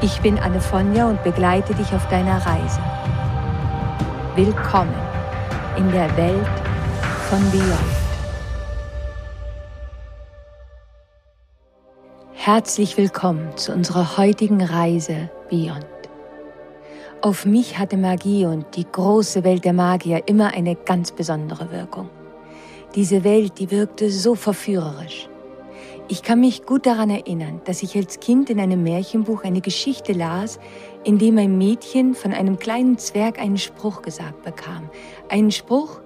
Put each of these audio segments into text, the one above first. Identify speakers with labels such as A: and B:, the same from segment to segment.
A: Ich bin Anne Fonja und begleite dich auf deiner Reise. Willkommen in der Welt von Beyond. Herzlich willkommen zu unserer heutigen Reise Beyond. Auf mich hatte Magie und die große Welt der Magier immer eine ganz besondere Wirkung. Diese Welt, die wirkte so verführerisch. Ich kann mich gut daran erinnern, dass ich als Kind in einem Märchenbuch eine Geschichte las, in dem ein Mädchen von einem kleinen Zwerg einen Spruch gesagt bekam. Einen Spruch,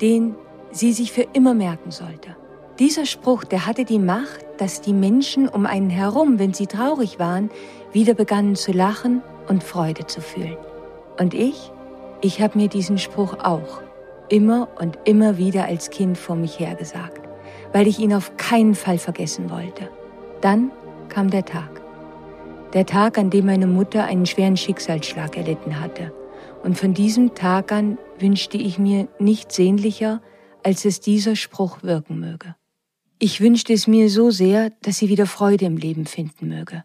A: den sie sich für immer merken sollte. Dieser Spruch, der hatte die Macht, dass die Menschen um einen herum, wenn sie traurig waren, wieder begannen zu lachen und Freude zu fühlen. Und ich, ich habe mir diesen Spruch auch immer und immer wieder als Kind vor mich hergesagt weil ich ihn auf keinen Fall vergessen wollte. Dann kam der Tag. Der Tag, an dem meine Mutter einen schweren Schicksalsschlag erlitten hatte. Und von diesem Tag an wünschte ich mir nichts sehnlicher, als es dieser Spruch wirken möge. Ich wünschte es mir so sehr, dass sie wieder Freude im Leben finden möge.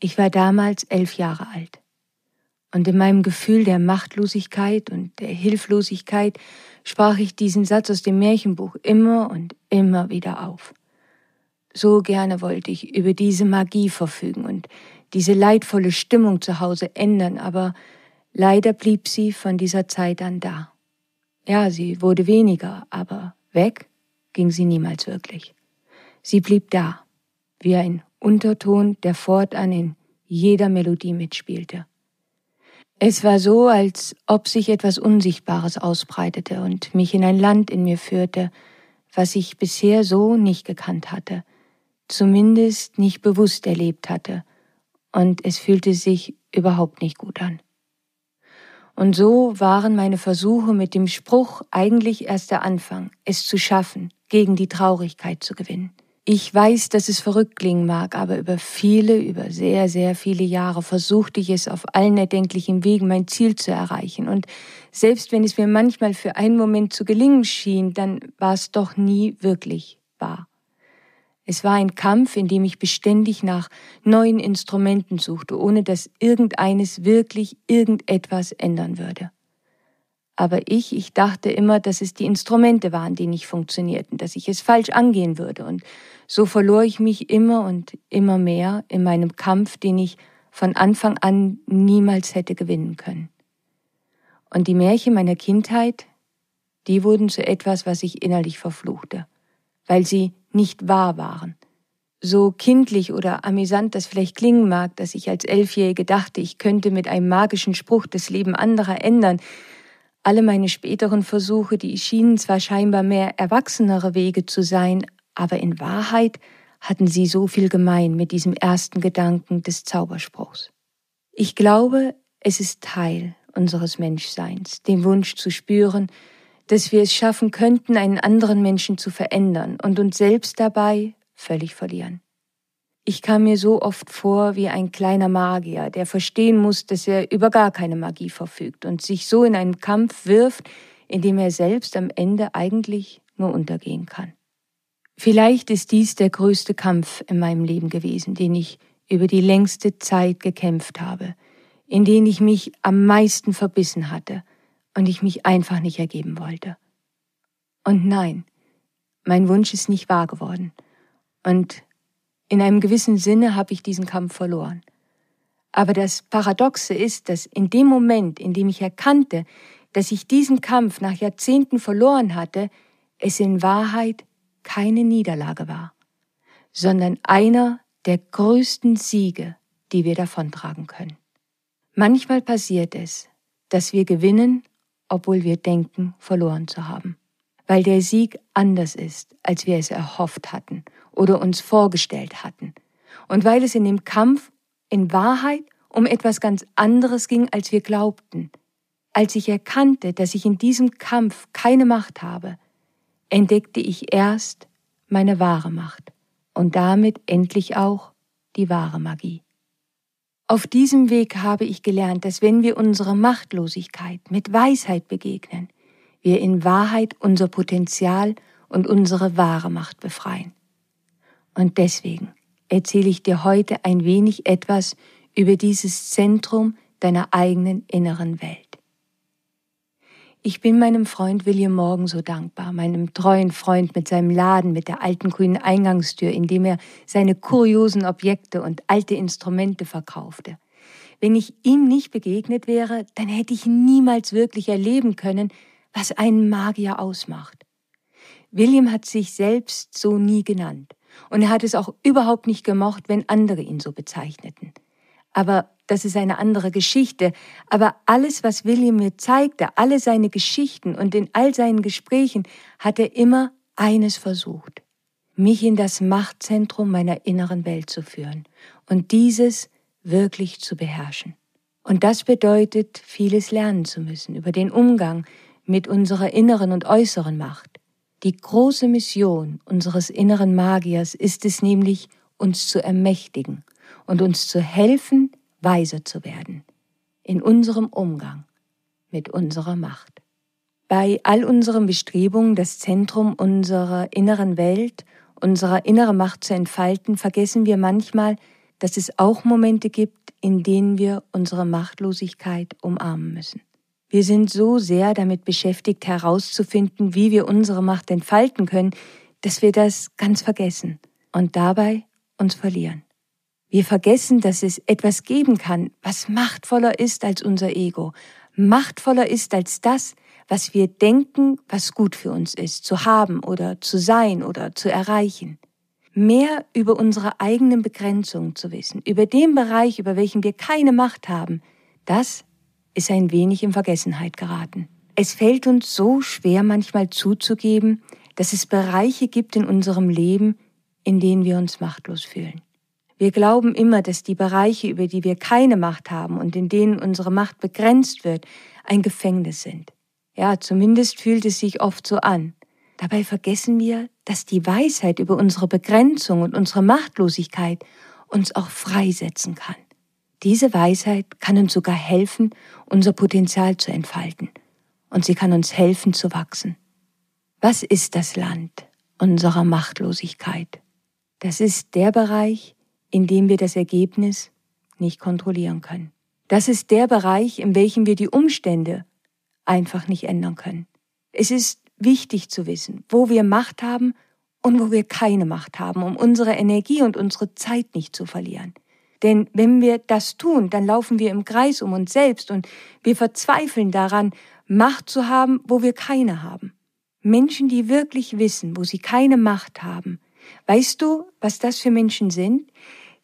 A: Ich war damals elf Jahre alt. Und in meinem Gefühl der Machtlosigkeit und der Hilflosigkeit sprach ich diesen Satz aus dem Märchenbuch immer und immer wieder auf. So gerne wollte ich über diese Magie verfügen und diese leidvolle Stimmung zu Hause ändern, aber leider blieb sie von dieser Zeit an da. Ja, sie wurde weniger, aber weg ging sie niemals wirklich. Sie blieb da, wie ein Unterton, der fortan in jeder Melodie mitspielte. Es war so, als ob sich etwas Unsichtbares ausbreitete und mich in ein Land in mir führte, was ich bisher so nicht gekannt hatte, zumindest nicht bewusst erlebt hatte, und es fühlte sich überhaupt nicht gut an. Und so waren meine Versuche mit dem Spruch eigentlich erst der Anfang, es zu schaffen, gegen die Traurigkeit zu gewinnen. Ich weiß, dass es verrückt klingen mag, aber über viele, über sehr, sehr viele Jahre versuchte ich es auf allen erdenklichen Wegen, mein Ziel zu erreichen. Und selbst wenn es mir manchmal für einen Moment zu gelingen schien, dann war es doch nie wirklich wahr. Es war ein Kampf, in dem ich beständig nach neuen Instrumenten suchte, ohne dass irgendeines wirklich irgendetwas ändern würde. Aber ich, ich dachte immer, dass es die Instrumente waren, die nicht funktionierten, dass ich es falsch angehen würde. Und so verlor ich mich immer und immer mehr in meinem Kampf, den ich von Anfang an niemals hätte gewinnen können. Und die Märchen meiner Kindheit, die wurden zu etwas, was ich innerlich verfluchte, weil sie nicht wahr waren. So kindlich oder amüsant das vielleicht klingen mag, dass ich als Elfjährige dachte, ich könnte mit einem magischen Spruch das Leben anderer ändern, alle meine späteren Versuche, die schienen zwar scheinbar mehr erwachsenere Wege zu sein, aber in Wahrheit hatten sie so viel gemein mit diesem ersten Gedanken des Zauberspruchs. Ich glaube, es ist Teil unseres Menschseins, den Wunsch zu spüren, dass wir es schaffen könnten, einen anderen Menschen zu verändern und uns selbst dabei völlig verlieren. Ich kam mir so oft vor wie ein kleiner Magier, der verstehen muss, dass er über gar keine Magie verfügt und sich so in einen Kampf wirft, in dem er selbst am Ende eigentlich nur untergehen kann. Vielleicht ist dies der größte Kampf in meinem Leben gewesen, den ich über die längste Zeit gekämpft habe, in den ich mich am meisten verbissen hatte und ich mich einfach nicht ergeben wollte. Und nein, mein Wunsch ist nicht wahr geworden. Und in einem gewissen Sinne habe ich diesen Kampf verloren. Aber das Paradoxe ist, dass in dem Moment, in dem ich erkannte, dass ich diesen Kampf nach Jahrzehnten verloren hatte, es in Wahrheit keine Niederlage war, sondern einer der größten Siege, die wir davontragen können. Manchmal passiert es, dass wir gewinnen, obwohl wir denken, verloren zu haben, weil der Sieg anders ist, als wir es erhofft hatten oder uns vorgestellt hatten. Und weil es in dem Kampf in Wahrheit um etwas ganz anderes ging, als wir glaubten. Als ich erkannte, dass ich in diesem Kampf keine Macht habe, entdeckte ich erst meine wahre Macht und damit endlich auch die wahre Magie. Auf diesem Weg habe ich gelernt, dass wenn wir unsere Machtlosigkeit mit Weisheit begegnen, wir in Wahrheit unser Potenzial und unsere wahre Macht befreien. Und deswegen erzähle ich dir heute ein wenig etwas über dieses Zentrum deiner eigenen inneren Welt. Ich bin meinem Freund William Morgan so dankbar, meinem treuen Freund mit seinem Laden mit der alten grünen Eingangstür, in dem er seine kuriosen Objekte und alte Instrumente verkaufte. Wenn ich ihm nicht begegnet wäre, dann hätte ich niemals wirklich erleben können, was einen Magier ausmacht. William hat sich selbst so nie genannt, und er hat es auch überhaupt nicht gemocht, wenn andere ihn so bezeichneten. Aber das ist eine andere Geschichte. Aber alles, was William mir zeigte, alle seine Geschichten und in all seinen Gesprächen, hat er immer eines versucht. Mich in das Machtzentrum meiner inneren Welt zu führen und dieses wirklich zu beherrschen. Und das bedeutet, vieles lernen zu müssen über den Umgang mit unserer inneren und äußeren Macht. Die große Mission unseres inneren Magiers ist es nämlich, uns zu ermächtigen und uns zu helfen, weiser zu werden in unserem Umgang mit unserer Macht. Bei all unseren Bestrebungen, das Zentrum unserer inneren Welt, unserer inneren Macht zu entfalten, vergessen wir manchmal, dass es auch Momente gibt, in denen wir unsere Machtlosigkeit umarmen müssen. Wir sind so sehr damit beschäftigt herauszufinden, wie wir unsere Macht entfalten können, dass wir das ganz vergessen und dabei uns verlieren. Wir vergessen, dass es etwas geben kann, was machtvoller ist als unser Ego, machtvoller ist als das, was wir denken, was gut für uns ist, zu haben oder zu sein oder zu erreichen. Mehr über unsere eigenen Begrenzungen zu wissen, über den Bereich, über welchen wir keine Macht haben, das ist ein wenig in Vergessenheit geraten. Es fällt uns so schwer manchmal zuzugeben, dass es Bereiche gibt in unserem Leben, in denen wir uns machtlos fühlen. Wir glauben immer, dass die Bereiche, über die wir keine Macht haben und in denen unsere Macht begrenzt wird, ein Gefängnis sind. Ja, zumindest fühlt es sich oft so an. Dabei vergessen wir, dass die Weisheit über unsere Begrenzung und unsere Machtlosigkeit uns auch freisetzen kann. Diese Weisheit kann uns sogar helfen, unser Potenzial zu entfalten. Und sie kann uns helfen zu wachsen. Was ist das Land unserer Machtlosigkeit? Das ist der Bereich, indem wir das Ergebnis nicht kontrollieren können. Das ist der Bereich, in welchem wir die Umstände einfach nicht ändern können. Es ist wichtig zu wissen, wo wir Macht haben und wo wir keine Macht haben, um unsere Energie und unsere Zeit nicht zu verlieren. Denn wenn wir das tun, dann laufen wir im Kreis um uns selbst und wir verzweifeln daran, Macht zu haben, wo wir keine haben. Menschen, die wirklich wissen, wo sie keine Macht haben, Weißt du, was das für Menschen sind?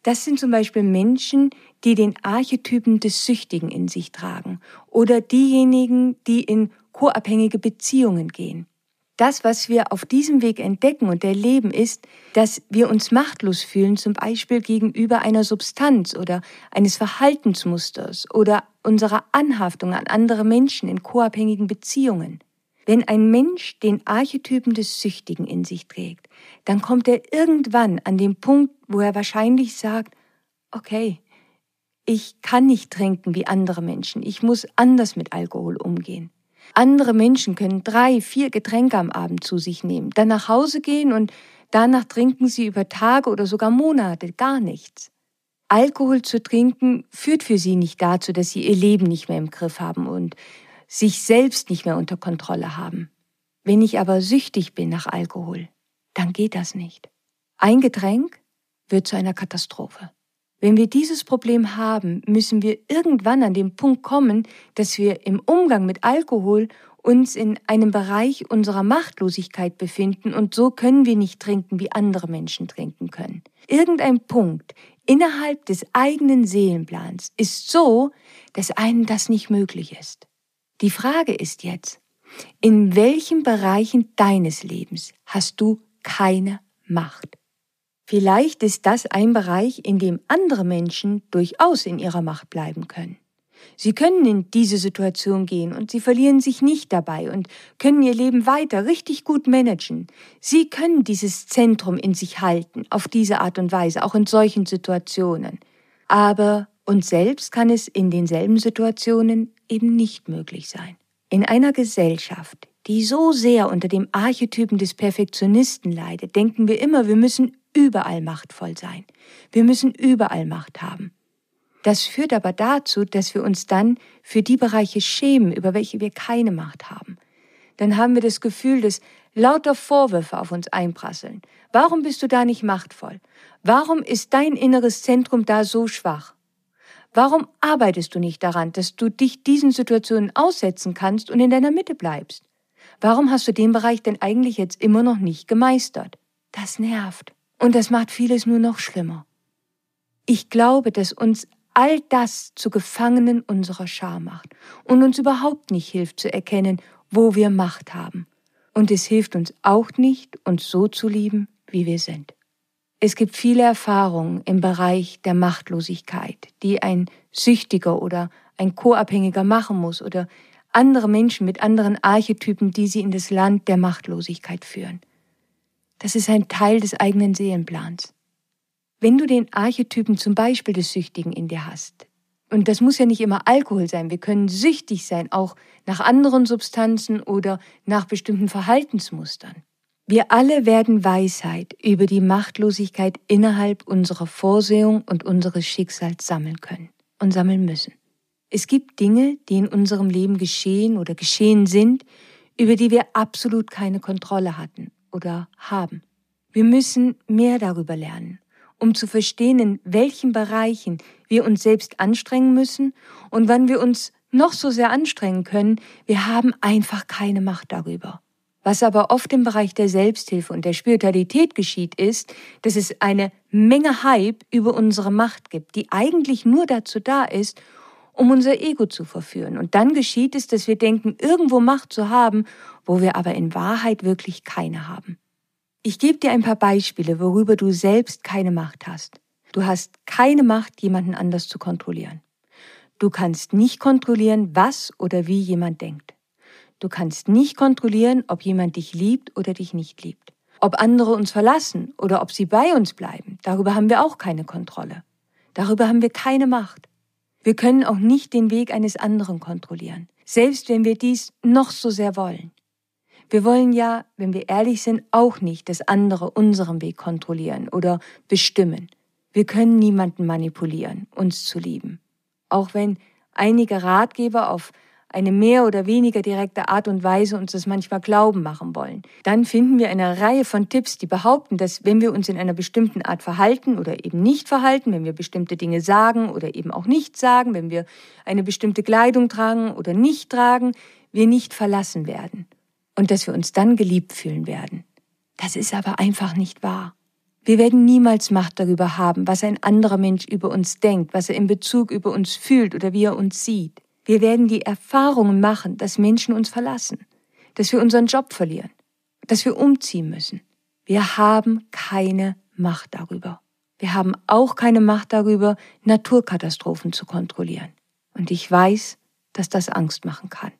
A: Das sind zum Beispiel Menschen, die den Archetypen des Süchtigen in sich tragen oder diejenigen, die in koabhängige Beziehungen gehen. Das, was wir auf diesem Weg entdecken und erleben, ist, dass wir uns machtlos fühlen, zum Beispiel gegenüber einer Substanz oder eines Verhaltensmusters oder unserer Anhaftung an andere Menschen in koabhängigen Beziehungen. Wenn ein Mensch den Archetypen des Süchtigen in sich trägt, dann kommt er irgendwann an den Punkt, wo er wahrscheinlich sagt, okay, ich kann nicht trinken wie andere Menschen, ich muss anders mit Alkohol umgehen. Andere Menschen können drei, vier Getränke am Abend zu sich nehmen, dann nach Hause gehen und danach trinken sie über Tage oder sogar Monate gar nichts. Alkohol zu trinken führt für sie nicht dazu, dass sie ihr Leben nicht mehr im Griff haben und sich selbst nicht mehr unter Kontrolle haben. Wenn ich aber süchtig bin nach Alkohol, dann geht das nicht. Ein Getränk wird zu einer Katastrophe. Wenn wir dieses Problem haben, müssen wir irgendwann an den Punkt kommen, dass wir im Umgang mit Alkohol uns in einem Bereich unserer Machtlosigkeit befinden und so können wir nicht trinken, wie andere Menschen trinken können. Irgendein Punkt innerhalb des eigenen Seelenplans ist so, dass einem das nicht möglich ist. Die Frage ist jetzt, in welchen Bereichen deines Lebens hast du keine Macht? Vielleicht ist das ein Bereich, in dem andere Menschen durchaus in ihrer Macht bleiben können. Sie können in diese Situation gehen und sie verlieren sich nicht dabei und können ihr Leben weiter richtig gut managen. Sie können dieses Zentrum in sich halten, auf diese Art und Weise, auch in solchen Situationen. Aber uns selbst kann es in denselben Situationen eben nicht möglich sein. In einer Gesellschaft, die so sehr unter dem Archetypen des Perfektionisten leidet, denken wir immer, wir müssen überall machtvoll sein. Wir müssen überall Macht haben. Das führt aber dazu, dass wir uns dann für die Bereiche schämen, über welche wir keine Macht haben. Dann haben wir das Gefühl, dass lauter Vorwürfe auf uns einprasseln. Warum bist du da nicht machtvoll? Warum ist dein inneres Zentrum da so schwach? Warum arbeitest du nicht daran, dass du dich diesen Situationen aussetzen kannst und in deiner Mitte bleibst? Warum hast du den Bereich denn eigentlich jetzt immer noch nicht gemeistert? Das nervt. Und das macht vieles nur noch schlimmer. Ich glaube, dass uns all das zu Gefangenen unserer Schar macht und uns überhaupt nicht hilft zu erkennen, wo wir Macht haben. Und es hilft uns auch nicht, uns so zu lieben, wie wir sind. Es gibt viele Erfahrungen im Bereich der Machtlosigkeit, die ein Süchtiger oder ein Co-Abhängiger machen muss oder andere Menschen mit anderen Archetypen, die sie in das Land der Machtlosigkeit führen. Das ist ein Teil des eigenen Seelenplans. Wenn du den Archetypen zum Beispiel des Süchtigen in dir hast, und das muss ja nicht immer Alkohol sein, wir können süchtig sein, auch nach anderen Substanzen oder nach bestimmten Verhaltensmustern. Wir alle werden Weisheit über die Machtlosigkeit innerhalb unserer Vorsehung und unseres Schicksals sammeln können und sammeln müssen. Es gibt Dinge, die in unserem Leben geschehen oder geschehen sind, über die wir absolut keine Kontrolle hatten oder haben. Wir müssen mehr darüber lernen um zu verstehen, in welchen Bereichen wir uns selbst anstrengen müssen und wann wir uns noch so sehr anstrengen können, wir haben einfach keine Macht darüber. Was aber oft im Bereich der Selbsthilfe und der Spiritualität geschieht, ist, dass es eine Menge Hype über unsere Macht gibt, die eigentlich nur dazu da ist, um unser Ego zu verführen. Und dann geschieht es, dass wir denken, irgendwo Macht zu haben, wo wir aber in Wahrheit wirklich keine haben. Ich gebe dir ein paar Beispiele, worüber du selbst keine Macht hast. Du hast keine Macht, jemanden anders zu kontrollieren. Du kannst nicht kontrollieren, was oder wie jemand denkt. Du kannst nicht kontrollieren, ob jemand dich liebt oder dich nicht liebt. Ob andere uns verlassen oder ob sie bei uns bleiben, darüber haben wir auch keine Kontrolle. Darüber haben wir keine Macht. Wir können auch nicht den Weg eines anderen kontrollieren, selbst wenn wir dies noch so sehr wollen. Wir wollen ja, wenn wir ehrlich sind, auch nicht, dass andere unseren Weg kontrollieren oder bestimmen. Wir können niemanden manipulieren, uns zu lieben. Auch wenn einige Ratgeber auf eine mehr oder weniger direkte Art und Weise uns das manchmal glauben machen wollen. Dann finden wir eine Reihe von Tipps, die behaupten, dass wenn wir uns in einer bestimmten Art verhalten oder eben nicht verhalten, wenn wir bestimmte Dinge sagen oder eben auch nicht sagen, wenn wir eine bestimmte Kleidung tragen oder nicht tragen, wir nicht verlassen werden und dass wir uns dann geliebt fühlen werden. Das ist aber einfach nicht wahr. Wir werden niemals Macht darüber haben, was ein anderer Mensch über uns denkt, was er in Bezug über uns fühlt oder wie er uns sieht. Wir werden die Erfahrungen machen, dass Menschen uns verlassen, dass wir unseren Job verlieren, dass wir umziehen müssen. Wir haben keine Macht darüber. Wir haben auch keine Macht darüber, Naturkatastrophen zu kontrollieren. Und ich weiß, dass das Angst machen kann.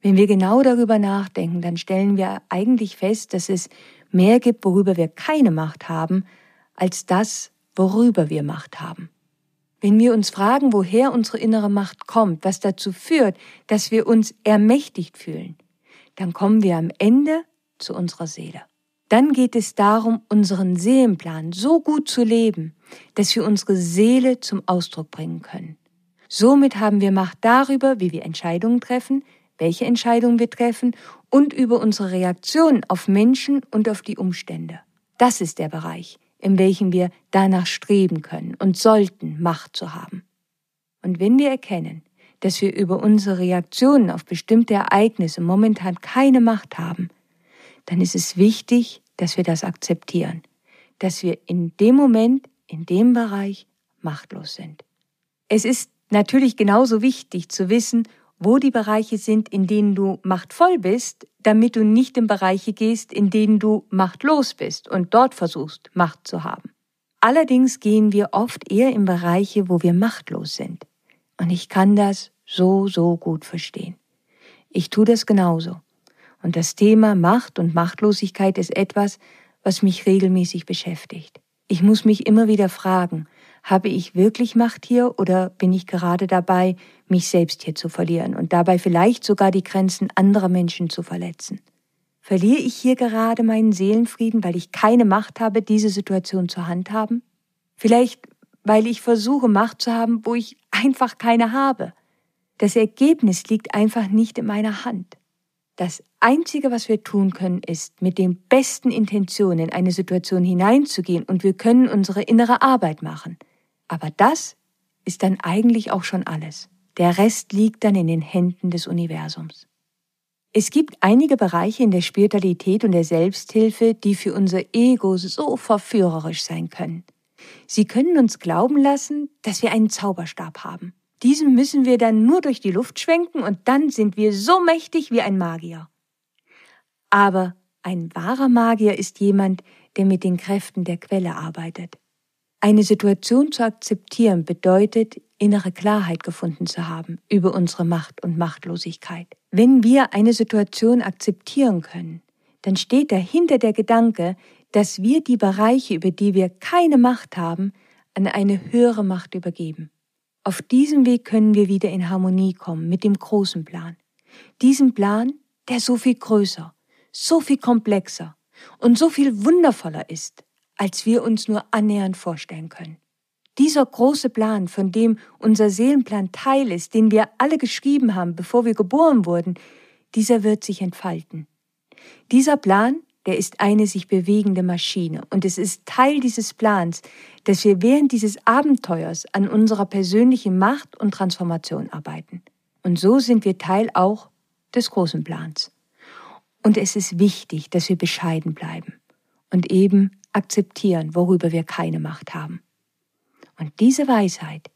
A: Wenn wir genau darüber nachdenken, dann stellen wir eigentlich fest, dass es mehr gibt, worüber wir keine Macht haben, als das, worüber wir Macht haben. Wenn wir uns fragen, woher unsere innere Macht kommt, was dazu führt, dass wir uns ermächtigt fühlen, dann kommen wir am Ende zu unserer Seele. Dann geht es darum, unseren Seelenplan so gut zu leben, dass wir unsere Seele zum Ausdruck bringen können. Somit haben wir Macht darüber, wie wir Entscheidungen treffen, welche Entscheidungen wir treffen und über unsere Reaktionen auf Menschen und auf die Umstände. Das ist der Bereich, in welchem wir danach streben können und sollten, Macht zu haben. Und wenn wir erkennen, dass wir über unsere Reaktionen auf bestimmte Ereignisse momentan keine Macht haben, dann ist es wichtig, dass wir das akzeptieren, dass wir in dem Moment, in dem Bereich machtlos sind. Es ist natürlich genauso wichtig zu wissen, wo die Bereiche sind, in denen du machtvoll bist, damit du nicht in Bereiche gehst, in denen du machtlos bist und dort versuchst, Macht zu haben. Allerdings gehen wir oft eher in Bereiche, wo wir machtlos sind. Und ich kann das so, so gut verstehen. Ich tue das genauso. Und das Thema Macht und Machtlosigkeit ist etwas, was mich regelmäßig beschäftigt. Ich muss mich immer wieder fragen, habe ich wirklich Macht hier oder bin ich gerade dabei, mich selbst hier zu verlieren und dabei vielleicht sogar die Grenzen anderer Menschen zu verletzen? Verliere ich hier gerade meinen Seelenfrieden, weil ich keine Macht habe, diese Situation zu handhaben? Vielleicht, weil ich versuche, Macht zu haben, wo ich einfach keine habe. Das Ergebnis liegt einfach nicht in meiner Hand. Das Einzige, was wir tun können, ist, mit den besten Intentionen in eine Situation hineinzugehen und wir können unsere innere Arbeit machen. Aber das ist dann eigentlich auch schon alles. Der Rest liegt dann in den Händen des Universums. Es gibt einige Bereiche in der Spiritualität und der Selbsthilfe, die für unser Ego so verführerisch sein können. Sie können uns glauben lassen, dass wir einen Zauberstab haben. Diesen müssen wir dann nur durch die Luft schwenken und dann sind wir so mächtig wie ein Magier. Aber ein wahrer Magier ist jemand, der mit den Kräften der Quelle arbeitet. Eine Situation zu akzeptieren bedeutet, innere Klarheit gefunden zu haben über unsere Macht und Machtlosigkeit. Wenn wir eine Situation akzeptieren können, dann steht dahinter der Gedanke, dass wir die Bereiche, über die wir keine Macht haben, an eine höhere Macht übergeben. Auf diesem Weg können wir wieder in Harmonie kommen mit dem großen Plan. Diesen Plan, der so viel größer, so viel komplexer und so viel wundervoller ist, als wir uns nur annähernd vorstellen können. Dieser große Plan, von dem unser Seelenplan Teil ist, den wir alle geschrieben haben, bevor wir geboren wurden, dieser wird sich entfalten. Dieser Plan der ist eine sich bewegende Maschine. Und es ist Teil dieses Plans, dass wir während dieses Abenteuers an unserer persönlichen Macht und Transformation arbeiten. Und so sind wir Teil auch des großen Plans. Und es ist wichtig, dass wir bescheiden bleiben und eben akzeptieren, worüber wir keine Macht haben. Und diese Weisheit,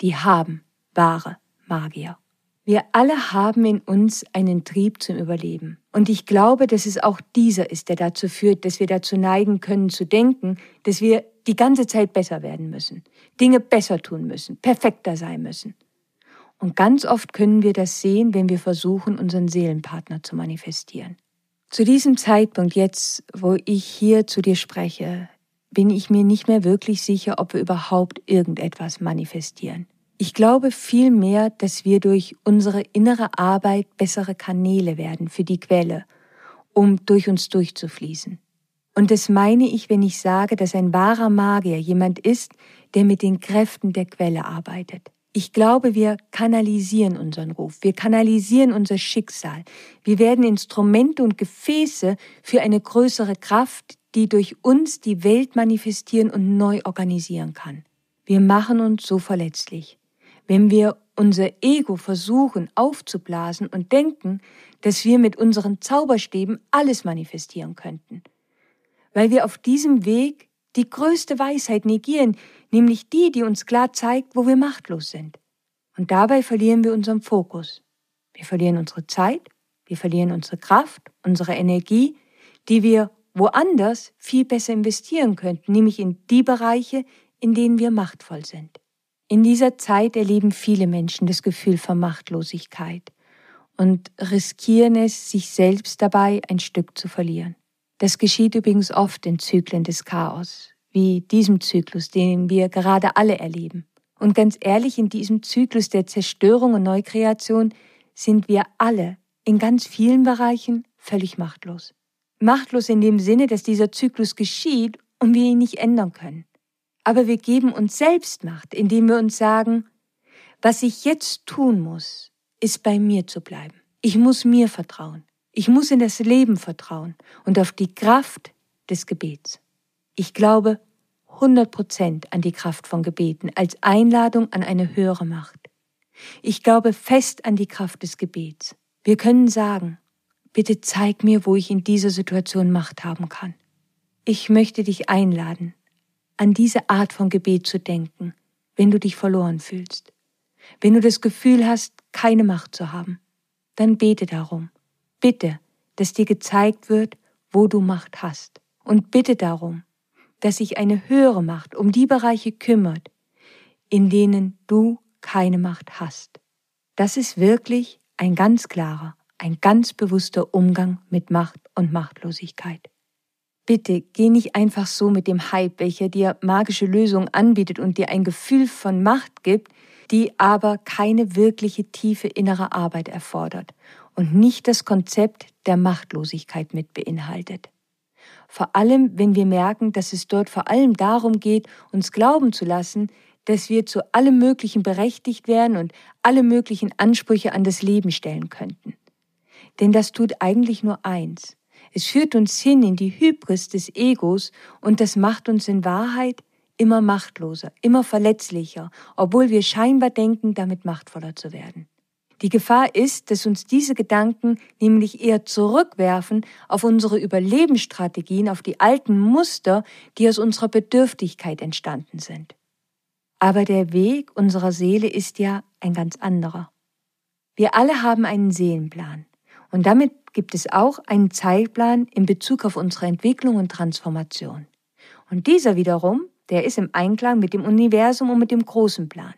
A: die haben wahre Magier. Wir alle haben in uns einen Trieb zum Überleben. Und ich glaube, dass es auch dieser ist, der dazu führt, dass wir dazu neigen können zu denken, dass wir die ganze Zeit besser werden müssen, Dinge besser tun müssen, perfekter sein müssen. Und ganz oft können wir das sehen, wenn wir versuchen, unseren Seelenpartner zu manifestieren. Zu diesem Zeitpunkt jetzt, wo ich hier zu dir spreche, bin ich mir nicht mehr wirklich sicher, ob wir überhaupt irgendetwas manifestieren. Ich glaube vielmehr, dass wir durch unsere innere Arbeit bessere Kanäle werden für die Quelle, um durch uns durchzufließen. Und das meine ich, wenn ich sage, dass ein wahrer Magier jemand ist, der mit den Kräften der Quelle arbeitet. Ich glaube, wir kanalisieren unseren Ruf, wir kanalisieren unser Schicksal, wir werden Instrumente und Gefäße für eine größere Kraft, die durch uns die Welt manifestieren und neu organisieren kann. Wir machen uns so verletzlich wenn wir unser Ego versuchen aufzublasen und denken, dass wir mit unseren Zauberstäben alles manifestieren könnten. Weil wir auf diesem Weg die größte Weisheit negieren, nämlich die, die uns klar zeigt, wo wir machtlos sind. Und dabei verlieren wir unseren Fokus. Wir verlieren unsere Zeit, wir verlieren unsere Kraft, unsere Energie, die wir woanders viel besser investieren könnten, nämlich in die Bereiche, in denen wir machtvoll sind. In dieser Zeit erleben viele Menschen das Gefühl von Machtlosigkeit und riskieren es, sich selbst dabei ein Stück zu verlieren. Das geschieht übrigens oft in Zyklen des Chaos, wie diesem Zyklus, den wir gerade alle erleben. Und ganz ehrlich, in diesem Zyklus der Zerstörung und Neukreation sind wir alle in ganz vielen Bereichen völlig machtlos. Machtlos in dem Sinne, dass dieser Zyklus geschieht und wir ihn nicht ändern können. Aber wir geben uns selbst Macht, indem wir uns sagen, was ich jetzt tun muss, ist bei mir zu bleiben. Ich muss mir vertrauen. Ich muss in das Leben vertrauen und auf die Kraft des Gebets. Ich glaube 100 Prozent an die Kraft von Gebeten als Einladung an eine höhere Macht. Ich glaube fest an die Kraft des Gebets. Wir können sagen, bitte zeig mir, wo ich in dieser Situation Macht haben kann. Ich möchte dich einladen, an diese Art von Gebet zu denken, wenn du dich verloren fühlst. Wenn du das Gefühl hast, keine Macht zu haben, dann bete darum. Bitte, dass dir gezeigt wird, wo du Macht hast. Und bitte darum, dass sich eine höhere Macht um die Bereiche kümmert, in denen du keine Macht hast. Das ist wirklich ein ganz klarer, ein ganz bewusster Umgang mit Macht und Machtlosigkeit. Bitte geh nicht einfach so mit dem Hype, welcher dir magische Lösungen anbietet und dir ein Gefühl von Macht gibt, die aber keine wirkliche tiefe innere Arbeit erfordert und nicht das Konzept der Machtlosigkeit mit beinhaltet. Vor allem, wenn wir merken, dass es dort vor allem darum geht, uns glauben zu lassen, dass wir zu allem Möglichen berechtigt wären und alle möglichen Ansprüche an das Leben stellen könnten. Denn das tut eigentlich nur eins. Es führt uns hin in die Hybris des Egos und das macht uns in Wahrheit immer machtloser, immer verletzlicher, obwohl wir scheinbar denken, damit machtvoller zu werden. Die Gefahr ist, dass uns diese Gedanken nämlich eher zurückwerfen auf unsere Überlebensstrategien, auf die alten Muster, die aus unserer Bedürftigkeit entstanden sind. Aber der Weg unserer Seele ist ja ein ganz anderer. Wir alle haben einen Seelenplan und damit gibt es auch einen Zeitplan in Bezug auf unsere Entwicklung und Transformation. Und dieser wiederum, der ist im Einklang mit dem Universum und mit dem großen Plan.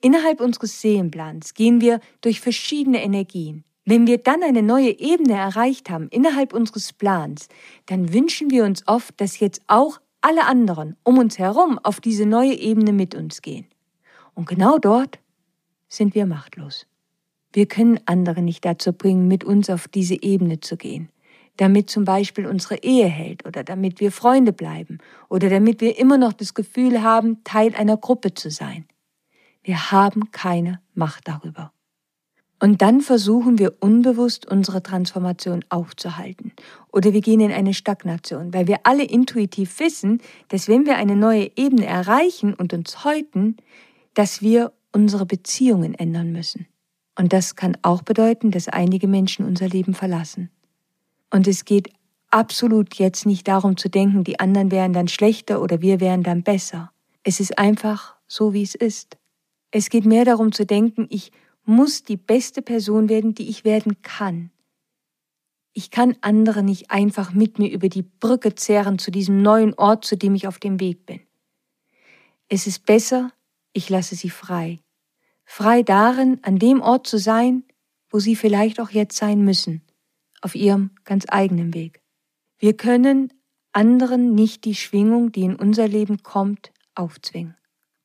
A: Innerhalb unseres Seelenplans gehen wir durch verschiedene Energien. Wenn wir dann eine neue Ebene erreicht haben innerhalb unseres Plans, dann wünschen wir uns oft, dass jetzt auch alle anderen um uns herum auf diese neue Ebene mit uns gehen. Und genau dort sind wir machtlos. Wir können andere nicht dazu bringen, mit uns auf diese Ebene zu gehen, damit zum Beispiel unsere Ehe hält oder damit wir Freunde bleiben oder damit wir immer noch das Gefühl haben, Teil einer Gruppe zu sein. Wir haben keine Macht darüber. Und dann versuchen wir unbewusst unsere Transformation aufzuhalten. Oder wir gehen in eine Stagnation, weil wir alle intuitiv wissen, dass wenn wir eine neue Ebene erreichen und uns häuten, dass wir unsere Beziehungen ändern müssen. Und das kann auch bedeuten, dass einige Menschen unser Leben verlassen. Und es geht absolut jetzt nicht darum zu denken, die anderen wären dann schlechter oder wir wären dann besser. Es ist einfach so, wie es ist. Es geht mehr darum zu denken, ich muss die beste Person werden, die ich werden kann. Ich kann andere nicht einfach mit mir über die Brücke zehren zu diesem neuen Ort, zu dem ich auf dem Weg bin. Es ist besser, ich lasse sie frei. Frei darin, an dem Ort zu sein, wo sie vielleicht auch jetzt sein müssen, auf ihrem ganz eigenen Weg. Wir können anderen nicht die Schwingung, die in unser Leben kommt, aufzwingen.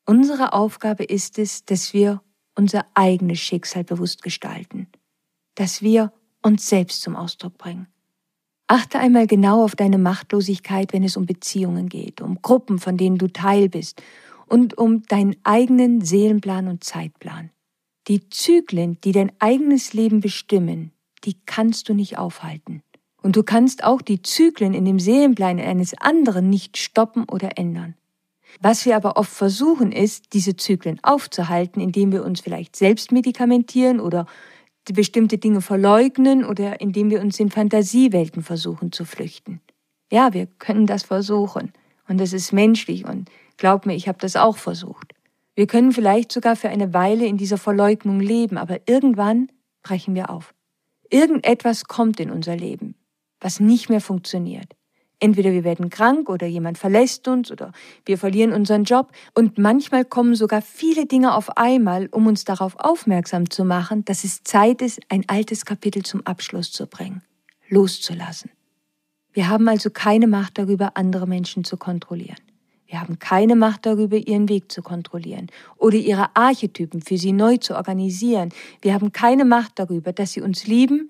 A: Unsere Aufgabe ist es, dass wir unser eigenes Schicksal bewusst gestalten, dass wir uns selbst zum Ausdruck bringen. Achte einmal genau auf deine Machtlosigkeit, wenn es um Beziehungen geht, um Gruppen, von denen du Teil bist und um deinen eigenen Seelenplan und Zeitplan. Die Zyklen, die dein eigenes Leben bestimmen, die kannst du nicht aufhalten. Und du kannst auch die Zyklen in dem Seelenplan eines anderen nicht stoppen oder ändern. Was wir aber oft versuchen, ist, diese Zyklen aufzuhalten, indem wir uns vielleicht selbst medikamentieren oder bestimmte Dinge verleugnen oder indem wir uns in Fantasiewelten versuchen zu flüchten. Ja, wir können das versuchen und das ist menschlich und glaub mir, ich habe das auch versucht. Wir können vielleicht sogar für eine Weile in dieser Verleugnung leben, aber irgendwann brechen wir auf. Irgendetwas kommt in unser Leben, was nicht mehr funktioniert. Entweder wir werden krank oder jemand verlässt uns oder wir verlieren unseren Job und manchmal kommen sogar viele Dinge auf einmal, um uns darauf aufmerksam zu machen, dass es Zeit ist, ein altes Kapitel zum Abschluss zu bringen, loszulassen. Wir haben also keine Macht darüber, andere Menschen zu kontrollieren. Wir haben keine Macht darüber, ihren Weg zu kontrollieren oder ihre Archetypen für sie neu zu organisieren. Wir haben keine Macht darüber, dass sie uns lieben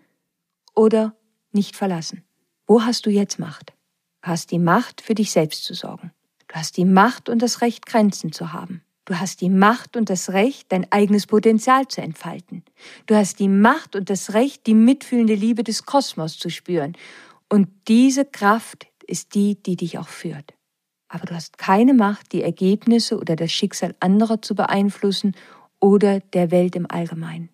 A: oder nicht verlassen. Wo hast du jetzt Macht? Du hast die Macht, für dich selbst zu sorgen. Du hast die Macht und das Recht, Grenzen zu haben. Du hast die Macht und das Recht, dein eigenes Potenzial zu entfalten. Du hast die Macht und das Recht, die mitfühlende Liebe des Kosmos zu spüren. Und diese Kraft ist die, die dich auch führt. Aber du hast keine Macht, die Ergebnisse oder das Schicksal anderer zu beeinflussen oder der Welt im Allgemeinen.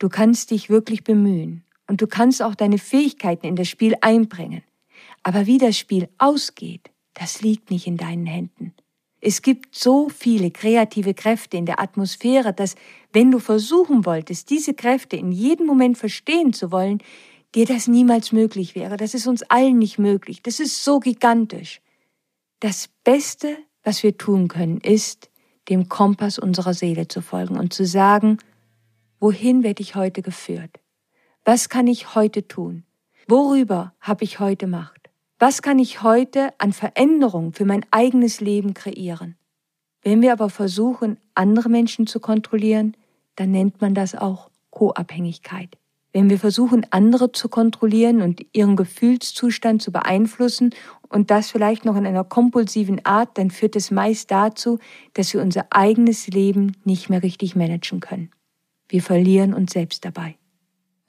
A: Du kannst dich wirklich bemühen und du kannst auch deine Fähigkeiten in das Spiel einbringen. Aber wie das Spiel ausgeht, das liegt nicht in deinen Händen. Es gibt so viele kreative Kräfte in der Atmosphäre, dass wenn du versuchen wolltest, diese Kräfte in jedem Moment verstehen zu wollen, dir das niemals möglich wäre. Das ist uns allen nicht möglich. Das ist so gigantisch. das Beste, was wir tun können, ist, dem Kompass unserer Seele zu folgen und zu sagen, wohin werde ich heute geführt? Was kann ich heute tun? Worüber habe ich heute Macht? Was kann ich heute an Veränderung für mein eigenes Leben kreieren? Wenn wir aber versuchen, andere Menschen zu kontrollieren, dann nennt man das auch Co-Abhängigkeit. Wenn wir versuchen, andere zu kontrollieren und ihren Gefühlszustand zu beeinflussen und das vielleicht noch in einer kompulsiven Art, dann führt es meist dazu, dass wir unser eigenes Leben nicht mehr richtig managen können. Wir verlieren uns selbst dabei.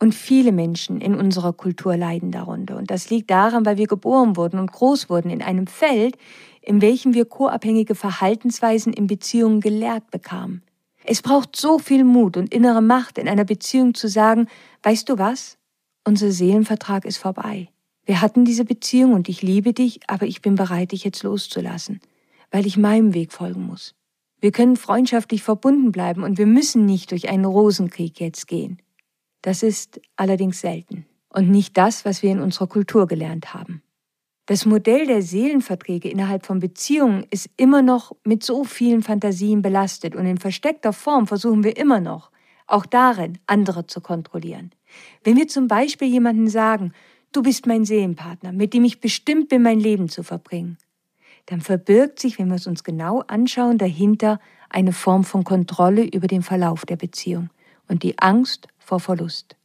A: Und viele Menschen in unserer Kultur leiden darunter. Und das liegt daran, weil wir geboren wurden und groß wurden in einem Feld, in welchem wir co-abhängige Verhaltensweisen in Beziehungen gelehrt bekamen. Es braucht so viel Mut und innere Macht in einer Beziehung zu sagen, weißt du was? Unser Seelenvertrag ist vorbei. Wir hatten diese Beziehung und ich liebe dich, aber ich bin bereit, dich jetzt loszulassen, weil ich meinem Weg folgen muss. Wir können freundschaftlich verbunden bleiben und wir müssen nicht durch einen Rosenkrieg jetzt gehen. Das ist allerdings selten und nicht das, was wir in unserer Kultur gelernt haben. Das Modell der Seelenverträge innerhalb von Beziehungen ist immer noch mit so vielen Fantasien belastet und in versteckter Form versuchen wir immer noch, auch darin, andere zu kontrollieren. Wenn wir zum Beispiel jemanden sagen, du bist mein Seelenpartner, mit dem ich bestimmt bin, mein Leben zu verbringen, dann verbirgt sich, wenn wir es uns genau anschauen, dahinter eine Form von Kontrolle über den Verlauf der Beziehung und die Angst vor Verlust.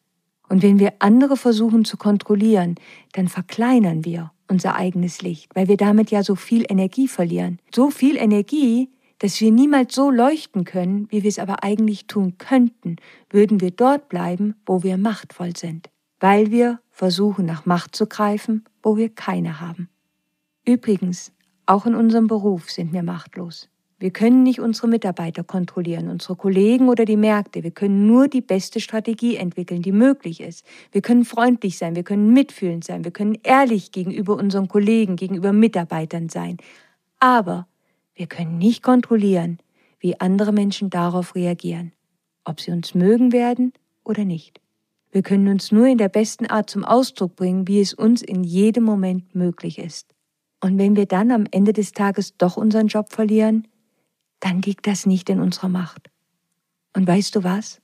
A: Und wenn wir andere versuchen zu kontrollieren, dann verkleinern wir unser eigenes Licht, weil wir damit ja so viel Energie verlieren. So viel Energie, dass wir niemals so leuchten können, wie wir es aber eigentlich tun könnten, würden wir dort bleiben, wo wir machtvoll sind, weil wir versuchen nach Macht zu greifen, wo wir keine haben. Übrigens, auch in unserem Beruf sind wir machtlos. Wir können nicht unsere Mitarbeiter kontrollieren, unsere Kollegen oder die Märkte. Wir können nur die beste Strategie entwickeln, die möglich ist. Wir können freundlich sein, wir können mitfühlend sein, wir können ehrlich gegenüber unseren Kollegen, gegenüber Mitarbeitern sein. Aber wir können nicht kontrollieren, wie andere Menschen darauf reagieren, ob sie uns mögen werden oder nicht. Wir können uns nur in der besten Art zum Ausdruck bringen, wie es uns in jedem Moment möglich ist. Und wenn wir dann am Ende des Tages doch unseren Job verlieren, dann liegt das nicht in unserer Macht. Und weißt du was?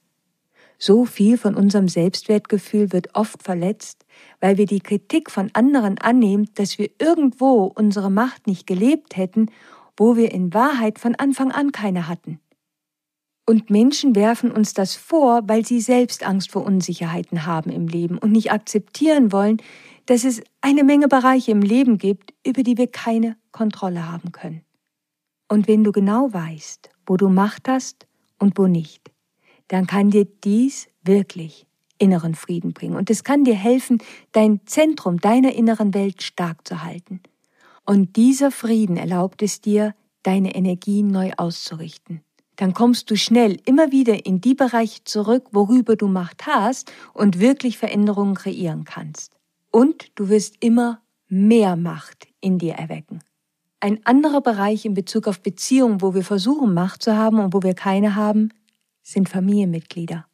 A: So viel von unserem Selbstwertgefühl wird oft verletzt, weil wir die Kritik von anderen annehmen, dass wir irgendwo unsere Macht nicht gelebt hätten, wo wir in Wahrheit von Anfang an keine hatten. Und Menschen werfen uns das vor, weil sie selbst Angst vor Unsicherheiten haben im Leben und nicht akzeptieren wollen, dass es eine Menge Bereiche im Leben gibt, über die wir keine Kontrolle haben können. Und wenn du genau weißt, wo du Macht hast und wo nicht, dann kann dir dies wirklich inneren Frieden bringen. Und es kann dir helfen, dein Zentrum deiner inneren Welt stark zu halten. Und dieser Frieden erlaubt es dir, deine Energie neu auszurichten. Dann kommst du schnell immer wieder in die Bereiche zurück, worüber du Macht hast und wirklich Veränderungen kreieren kannst. Und du wirst immer mehr Macht in dir erwecken. Ein anderer Bereich in Bezug auf Beziehungen, wo wir versuchen, Macht zu haben und wo wir keine haben, sind Familienmitglieder.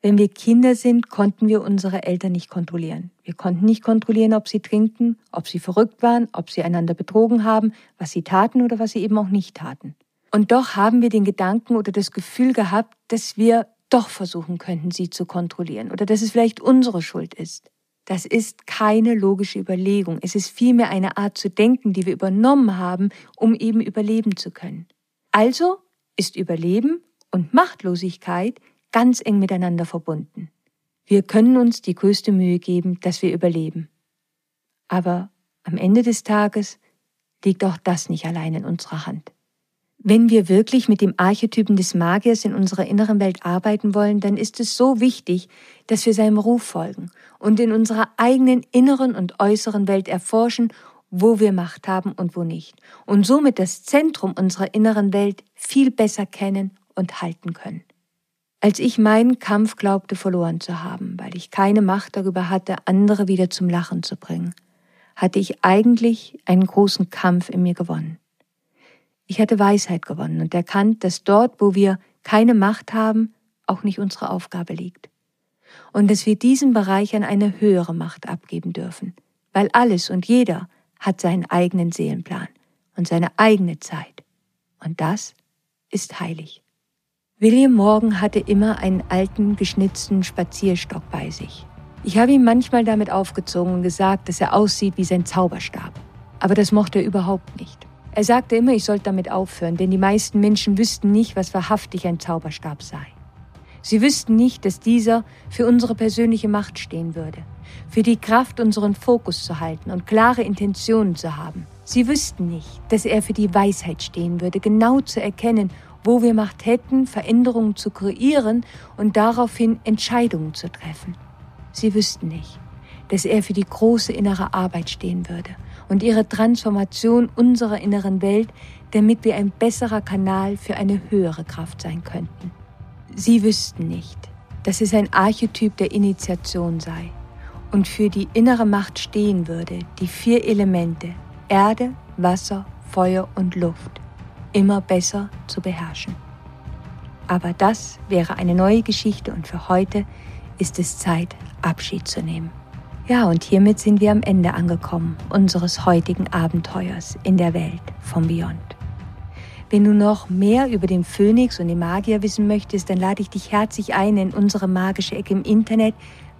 A: Wenn wir Kinder sind, konnten wir unsere Eltern nicht kontrollieren. Wir konnten nicht kontrollieren, ob sie trinken, ob sie verrückt waren, ob sie einander betrogen haben, was sie taten oder was sie eben auch nicht taten. Und doch haben wir den Gedanken oder das Gefühl gehabt, dass wir doch versuchen könnten, sie zu kontrollieren oder dass es vielleicht unsere Schuld ist. Das ist keine logische Überlegung. Es ist vielmehr eine Art zu denken, die wir übernommen haben, um eben überleben zu können. Also ist Überleben und Machtlosigkeit ganz eng miteinander verbunden. Wir können uns die größte Mühe geben, dass wir überleben. Aber am Ende des Tages liegt auch das nicht allein in unserer Hand. Wenn wir wirklich mit dem Archetypen des Magiers in unserer inneren Welt arbeiten wollen, dann ist es so wichtig, dass wir seinem Ruf folgen und in unserer eigenen inneren und äußeren Welt erforschen, wo wir Macht haben und wo nicht, und somit das Zentrum unserer inneren Welt viel besser kennen und halten können. Als ich meinen Kampf glaubte verloren zu haben, weil ich keine Macht darüber hatte, andere wieder zum Lachen zu bringen, hatte ich eigentlich einen großen Kampf in mir gewonnen. Ich hatte Weisheit gewonnen und erkannt, dass dort, wo wir keine Macht haben, auch nicht unsere Aufgabe liegt. Und dass wir diesen Bereich an eine höhere Macht abgeben dürfen, weil alles und jeder hat seinen eigenen Seelenplan. und seine eigene Zeit. Und das ist heilig. William Morgan hatte immer einen alten, geschnitzten Spazierstock bei sich. Ich habe ihn manchmal damit aufgezogen und gesagt, dass er aussieht wie sein Zauberstab. Aber das mochte er überhaupt nicht. Er sagte immer, ich sollte damit aufhören, denn die meisten Menschen wüssten nicht, was wahrhaftig ein Zauberstab sei. Sie wüssten nicht, dass dieser für unsere persönliche Macht stehen würde, für die Kraft, unseren Fokus zu halten und klare Intentionen zu haben. Sie wüssten nicht, dass er für die Weisheit stehen würde, genau zu erkennen, wo wir Macht hätten, Veränderungen zu kreieren und daraufhin Entscheidungen zu treffen. Sie wüssten nicht, dass er für die große innere Arbeit stehen würde und ihre Transformation unserer inneren Welt, damit wir ein besserer Kanal für eine höhere Kraft sein könnten. Sie wüssten nicht, dass es ein Archetyp der Initiation sei und für die innere Macht stehen würde, die vier Elemente Erde, Wasser, Feuer und Luft immer besser zu beherrschen. Aber das wäre eine neue Geschichte und für heute ist es Zeit, Abschied zu nehmen. Ja, und hiermit sind wir am Ende angekommen unseres heutigen Abenteuers in der Welt vom Beyond. Wenn du noch mehr über den Phönix und den Magier wissen möchtest, dann lade ich dich herzlich ein in unsere magische Ecke im Internet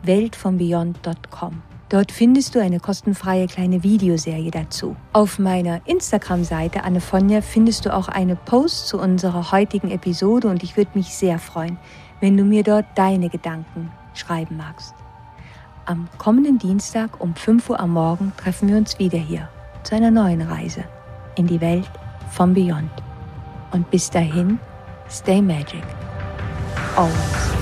A: weltvonbeyond.com. Dort findest du eine kostenfreie kleine Videoserie dazu. Auf meiner Instagram-Seite Annefonja findest du auch eine Post zu unserer heutigen Episode und ich würde mich sehr freuen, wenn du mir dort deine Gedanken schreiben magst. Am kommenden Dienstag um 5 Uhr am Morgen treffen wir uns wieder hier zu einer neuen Reise in die Welt vom Beyond. Und bis dahin, stay magic. Always.